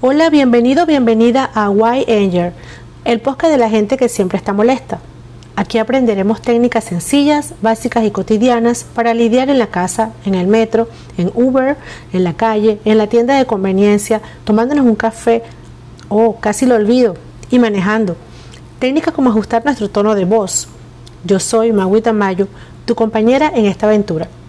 Hola, bienvenido, bienvenida a Why Anger, el podcast de la gente que siempre está molesta. Aquí aprenderemos técnicas sencillas, básicas y cotidianas para lidiar en la casa, en el metro, en Uber, en la calle, en la tienda de conveniencia, tomándonos un café, o oh, casi lo olvido, y manejando. Técnicas como ajustar nuestro tono de voz. Yo soy Maguita Mayo, tu compañera en esta aventura.